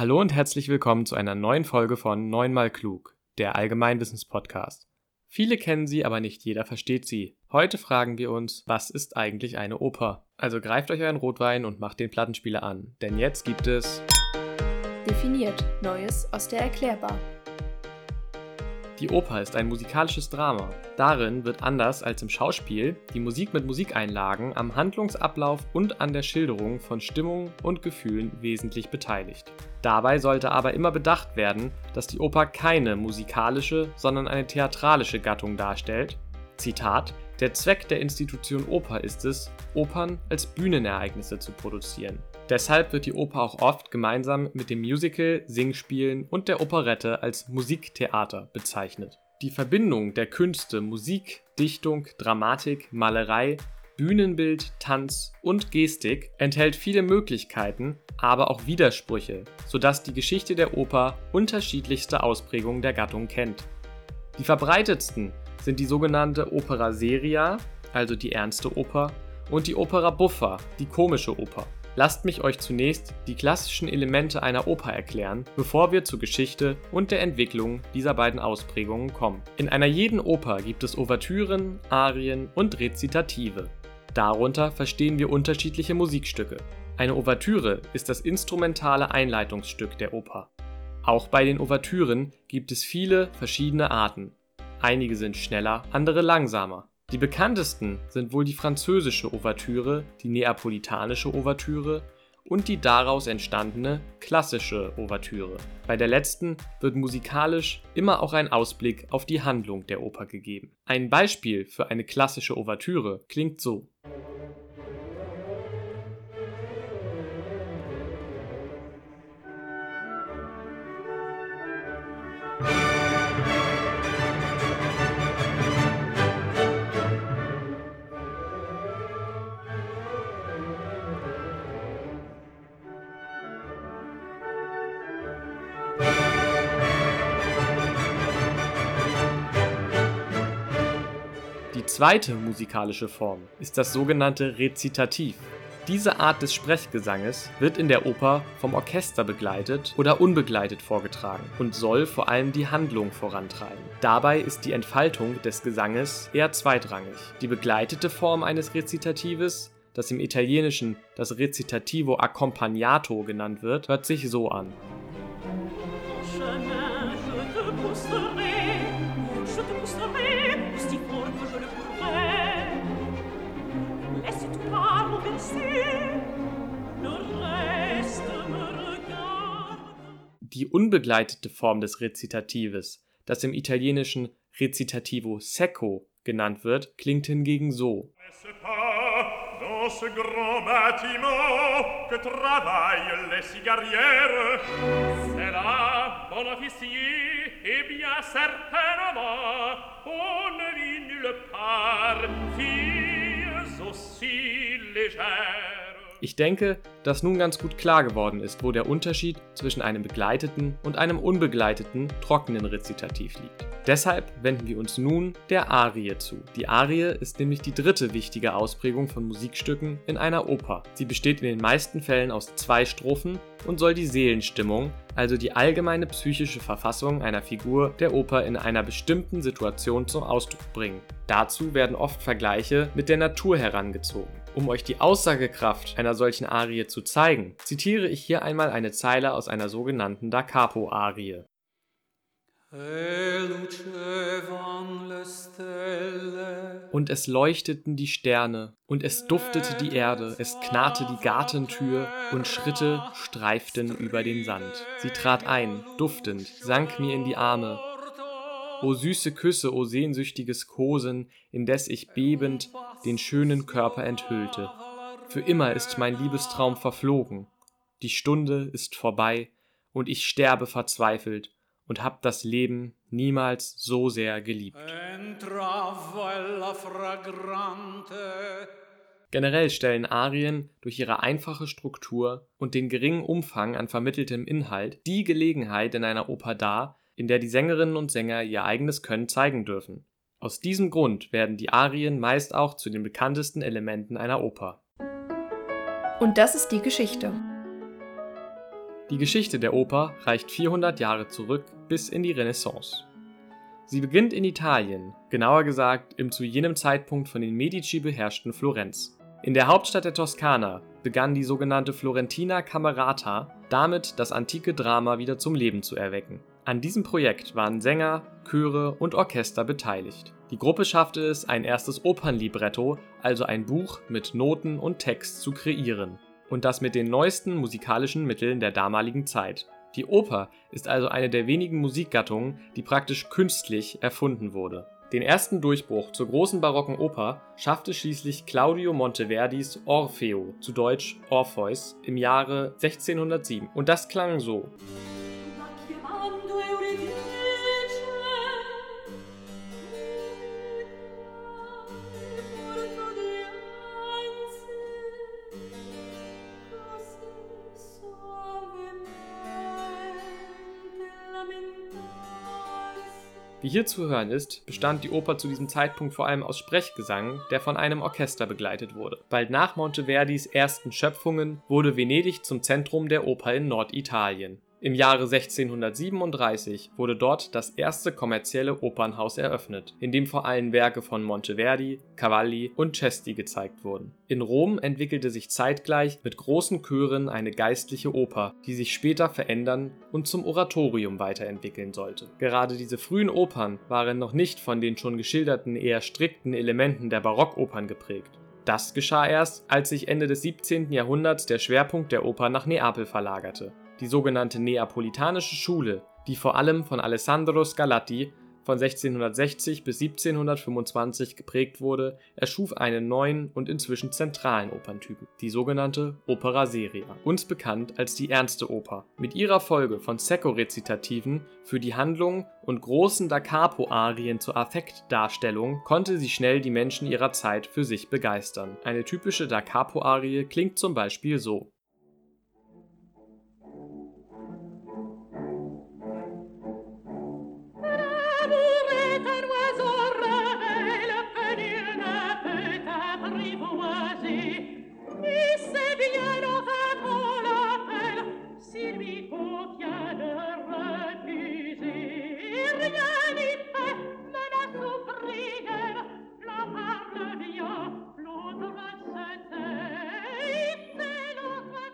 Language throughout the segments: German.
Hallo und herzlich willkommen zu einer neuen Folge von Neunmal Klug, der Allgemeinwissenspodcast. Viele kennen sie, aber nicht jeder versteht sie. Heute fragen wir uns, was ist eigentlich eine Oper? Also greift euch euren Rotwein und macht den Plattenspieler an, denn jetzt gibt es Definiert Neues aus der Erklärbar. Die Oper ist ein musikalisches Drama. Darin wird anders als im Schauspiel die Musik mit Musikeinlagen am Handlungsablauf und an der Schilderung von Stimmung und Gefühlen wesentlich beteiligt. Dabei sollte aber immer bedacht werden, dass die Oper keine musikalische, sondern eine theatralische Gattung darstellt. Zitat: Der Zweck der Institution Oper ist es, Opern als Bühnenereignisse zu produzieren. Deshalb wird die Oper auch oft gemeinsam mit dem Musical, Singspielen und der Operette als Musiktheater bezeichnet. Die Verbindung der Künste Musik, Dichtung, Dramatik, Malerei, Bühnenbild, Tanz und Gestik enthält viele Möglichkeiten, aber auch Widersprüche, sodass die Geschichte der Oper unterschiedlichste Ausprägungen der Gattung kennt. Die verbreitetsten sind die sogenannte Opera seria, also die ernste Oper, und die Opera buffa, die komische Oper. Lasst mich euch zunächst die klassischen Elemente einer Oper erklären, bevor wir zur Geschichte und der Entwicklung dieser beiden Ausprägungen kommen. In einer jeden Oper gibt es Ouvertüren, Arien und Rezitative. Darunter verstehen wir unterschiedliche Musikstücke. Eine Ouvertüre ist das instrumentale Einleitungsstück der Oper. Auch bei den Ouvertüren gibt es viele verschiedene Arten. Einige sind schneller, andere langsamer. Die bekanntesten sind wohl die französische Ouvertüre, die neapolitanische Ouvertüre und die daraus entstandene klassische Ouvertüre. Bei der letzten wird musikalisch immer auch ein Ausblick auf die Handlung der Oper gegeben. Ein Beispiel für eine klassische Ouvertüre klingt so. Zweite musikalische Form ist das sogenannte Rezitativ. Diese Art des Sprechgesanges wird in der Oper vom Orchester begleitet oder unbegleitet vorgetragen und soll vor allem die Handlung vorantreiben. Dabei ist die Entfaltung des Gesanges eher zweitrangig. Die begleitete Form eines Rezitatives, das im Italienischen das Recitativo accompagnato genannt wird, hört sich so an. Die unbegleitete Form des Rezitatives, das im Italienischen Recitativo secco genannt wird, klingt hingegen so. Ich denke, dass nun ganz gut klar geworden ist, wo der Unterschied zwischen einem begleiteten und einem unbegleiteten trockenen Rezitativ liegt. Deshalb wenden wir uns nun der Arie zu. Die Arie ist nämlich die dritte wichtige Ausprägung von Musikstücken in einer Oper. Sie besteht in den meisten Fällen aus zwei Strophen und soll die Seelenstimmung, also die allgemeine psychische Verfassung einer Figur der Oper in einer bestimmten Situation zum Ausdruck bringen. Dazu werden oft Vergleiche mit der Natur herangezogen. Um euch die Aussagekraft einer solchen Arie zu zeigen, zitiere ich hier einmal eine Zeile aus einer sogenannten Da Capo-Arie. Und es leuchteten die Sterne, und es duftete die Erde, es knarrte die Gartentür, und Schritte streiften über den Sand. Sie trat ein, duftend, sank mir in die Arme, O süße Küsse, o sehnsüchtiges Kosen, indes ich bebend den schönen Körper enthüllte. Für immer ist mein Liebestraum verflogen, die Stunde ist vorbei, und ich sterbe verzweifelt und hab das Leben niemals so sehr geliebt. Generell stellen Arien durch ihre einfache Struktur und den geringen Umfang an vermitteltem Inhalt die Gelegenheit in einer Oper dar, in der die Sängerinnen und Sänger ihr eigenes Können zeigen dürfen. Aus diesem Grund werden die Arien meist auch zu den bekanntesten Elementen einer Oper. Und das ist die Geschichte. Die Geschichte der Oper reicht 400 Jahre zurück bis in die Renaissance. Sie beginnt in Italien, genauer gesagt im zu jenem Zeitpunkt von den Medici beherrschten Florenz. In der Hauptstadt der Toskana begann die sogenannte Florentina Camerata damit, das antike Drama wieder zum Leben zu erwecken. An diesem Projekt waren Sänger, Chöre und Orchester beteiligt. Die Gruppe schaffte es, ein erstes Opernlibretto, also ein Buch mit Noten und Text, zu kreieren und das mit den neuesten musikalischen Mitteln der damaligen Zeit. Die Oper ist also eine der wenigen Musikgattungen, die praktisch künstlich erfunden wurde. Den ersten Durchbruch zur großen barocken Oper schaffte schließlich Claudio Monteverdis Orfeo, zu Deutsch Orpheus, im Jahre 1607 und das klang so. Wie hier zu hören ist, bestand die Oper zu diesem Zeitpunkt vor allem aus Sprechgesang, der von einem Orchester begleitet wurde. Bald nach Monteverdis ersten Schöpfungen wurde Venedig zum Zentrum der Oper in Norditalien. Im Jahre 1637 wurde dort das erste kommerzielle Opernhaus eröffnet, in dem vor allem Werke von Monteverdi, Cavalli und Cesti gezeigt wurden. In Rom entwickelte sich zeitgleich mit großen Chören eine geistliche Oper, die sich später verändern und zum Oratorium weiterentwickeln sollte. Gerade diese frühen Opern waren noch nicht von den schon geschilderten eher strikten Elementen der Barockopern geprägt. Das geschah erst, als sich Ende des 17. Jahrhunderts der Schwerpunkt der Oper nach Neapel verlagerte die sogenannte Neapolitanische Schule, die vor allem von Alessandro Scarlatti von 1660 bis 1725 geprägt wurde, erschuf einen neuen und inzwischen zentralen Operntypen, die sogenannte Opera seria, uns bekannt als die Ernste Oper. Mit ihrer Folge von Secco-Rezitativen für die Handlung und großen Da Capo-Arien zur Affektdarstellung konnte sie schnell die Menschen ihrer Zeit für sich begeistern. Eine typische Da Capo-Arie klingt zum Beispiel so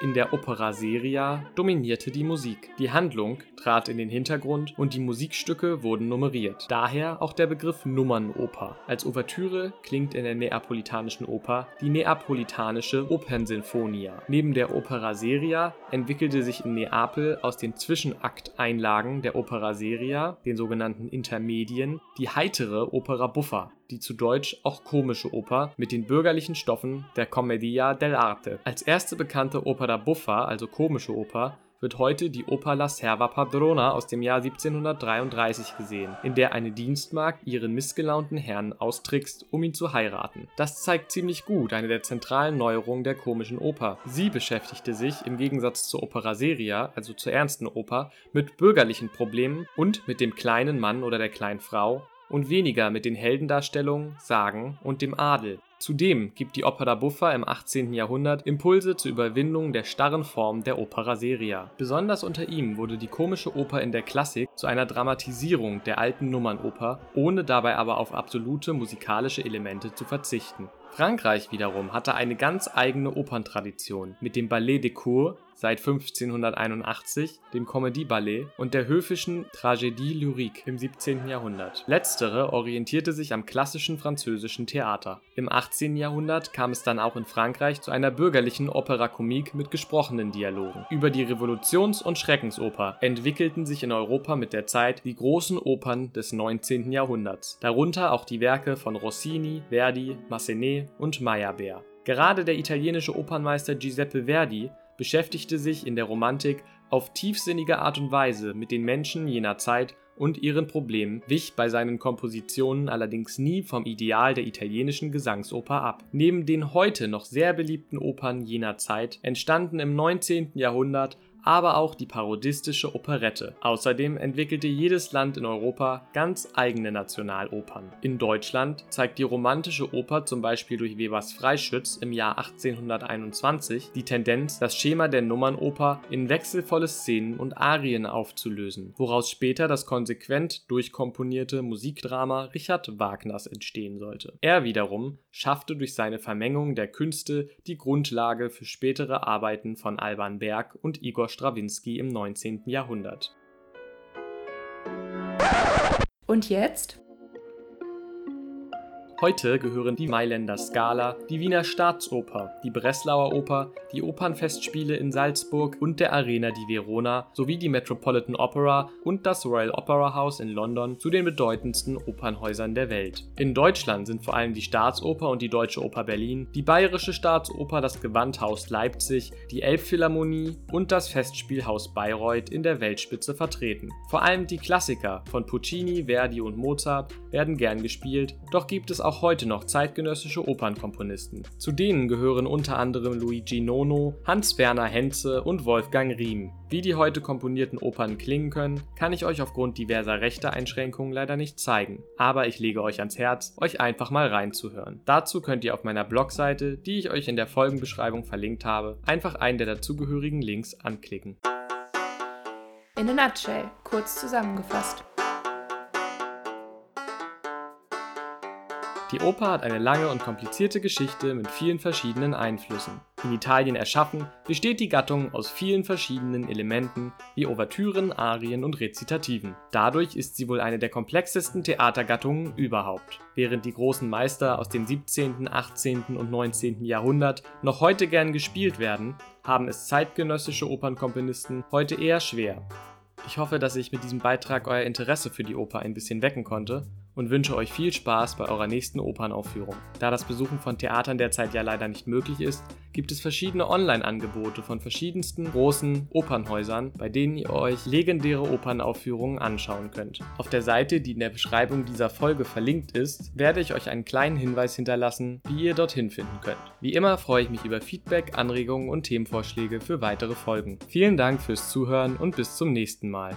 In der Opera seria dominierte die Musik. Die Handlung trat in den Hintergrund und die Musikstücke wurden nummeriert. Daher auch der Begriff Nummernoper. Als Ouvertüre klingt in der neapolitanischen Oper die neapolitanische Opernsinfonia. Neben der Opera seria entwickelte sich in Neapel aus den Zwischenakteinlagen der Opera seria, den sogenannten Intermedien, die heitere Opera buffa die zu Deutsch auch komische Oper mit den bürgerlichen Stoffen der Commedia dell'arte. Als erste bekannte Opera buffa, also komische Oper, wird heute die Oper La Serva Padrona aus dem Jahr 1733 gesehen, in der eine Dienstmagd ihren missgelaunten Herrn austrickst, um ihn zu heiraten. Das zeigt ziemlich gut eine der zentralen Neuerungen der komischen Oper. Sie beschäftigte sich im Gegensatz zur Opera seria, also zur ernsten Oper, mit bürgerlichen Problemen und mit dem kleinen Mann oder der kleinen Frau, und weniger mit den Heldendarstellungen, Sagen und dem Adel. Zudem gibt die Opera buffa im 18. Jahrhundert Impulse zur Überwindung der starren Form der Opera seria. Besonders unter ihm wurde die komische Oper in der Klassik zu einer Dramatisierung der alten Nummernoper, ohne dabei aber auf absolute musikalische Elemente zu verzichten. Frankreich wiederum hatte eine ganz eigene Operntradition mit dem Ballet des Cours seit 1581, dem Comédie-Ballet und der höfischen Tragédie lyrique im 17. Jahrhundert. Letztere orientierte sich am klassischen französischen Theater. Im 18. Jahrhundert kam es dann auch in Frankreich zu einer bürgerlichen Opera comique mit gesprochenen Dialogen. Über die Revolutions- und Schreckensoper entwickelten sich in Europa mit der Zeit die großen Opern des 19. Jahrhunderts, darunter auch die Werke von Rossini, Verdi, Massenet und Meyerbeer. Gerade der italienische Opernmeister Giuseppe Verdi beschäftigte sich in der Romantik auf tiefsinnige Art und Weise mit den Menschen jener Zeit und ihren Problemen, wich bei seinen Kompositionen allerdings nie vom Ideal der italienischen Gesangsoper ab. Neben den heute noch sehr beliebten Opern jener Zeit entstanden im 19. Jahrhundert aber auch die parodistische Operette. Außerdem entwickelte jedes Land in Europa ganz eigene Nationalopern. In Deutschland zeigt die romantische Oper zum Beispiel durch Webers Freischütz im Jahr 1821 die Tendenz, das Schema der Nummernoper in wechselvolle Szenen und Arien aufzulösen, woraus später das konsequent durchkomponierte Musikdrama Richard Wagners entstehen sollte. Er wiederum schaffte durch seine Vermengung der Künste die Grundlage für spätere Arbeiten von Alban Berg und Igor Strawinski im 19. Jahrhundert. Und jetzt? Heute gehören die Mailänder Scala, die Wiener Staatsoper, die Breslauer Oper, die Opernfestspiele in Salzburg und der Arena di Verona sowie die Metropolitan Opera und das Royal Opera House in London zu den bedeutendsten Opernhäusern der Welt. In Deutschland sind vor allem die Staatsoper und die Deutsche Oper Berlin, die Bayerische Staatsoper, das Gewandhaus Leipzig, die Elbphilharmonie und das Festspielhaus Bayreuth in der Weltspitze vertreten. Vor allem die Klassiker von Puccini, Verdi und Mozart werden gern gespielt, doch gibt es auch auch heute noch zeitgenössische Opernkomponisten. Zu denen gehören unter anderem Luigi Nono, Hans-Werner Henze und Wolfgang Riem. Wie die heute komponierten Opern klingen können, kann ich euch aufgrund diverser Rechteeinschränkungen leider nicht zeigen, aber ich lege euch ans Herz, euch einfach mal reinzuhören. Dazu könnt ihr auf meiner Blogseite, die ich euch in der Folgenbeschreibung verlinkt habe, einfach einen der dazugehörigen Links anklicken. In a nutshell, kurz zusammengefasst. Die Oper hat eine lange und komplizierte Geschichte mit vielen verschiedenen Einflüssen. In Italien erschaffen, besteht die Gattung aus vielen verschiedenen Elementen wie Ouvertüren, Arien und Rezitativen. Dadurch ist sie wohl eine der komplexesten Theatergattungen überhaupt. Während die großen Meister aus dem 17., 18. und 19. Jahrhundert noch heute gern gespielt werden, haben es zeitgenössische Opernkomponisten heute eher schwer. Ich hoffe, dass ich mit diesem Beitrag euer Interesse für die Oper ein bisschen wecken konnte und wünsche euch viel Spaß bei eurer nächsten Opernaufführung. Da das Besuchen von Theatern derzeit ja leider nicht möglich ist, gibt es verschiedene Online-Angebote von verschiedensten großen Opernhäusern, bei denen ihr euch legendäre Opernaufführungen anschauen könnt. Auf der Seite, die in der Beschreibung dieser Folge verlinkt ist, werde ich euch einen kleinen Hinweis hinterlassen, wie ihr dorthin finden könnt. Wie immer freue ich mich über Feedback, Anregungen und Themenvorschläge für weitere Folgen. Vielen Dank fürs Zuhören und bis zum nächsten Mal.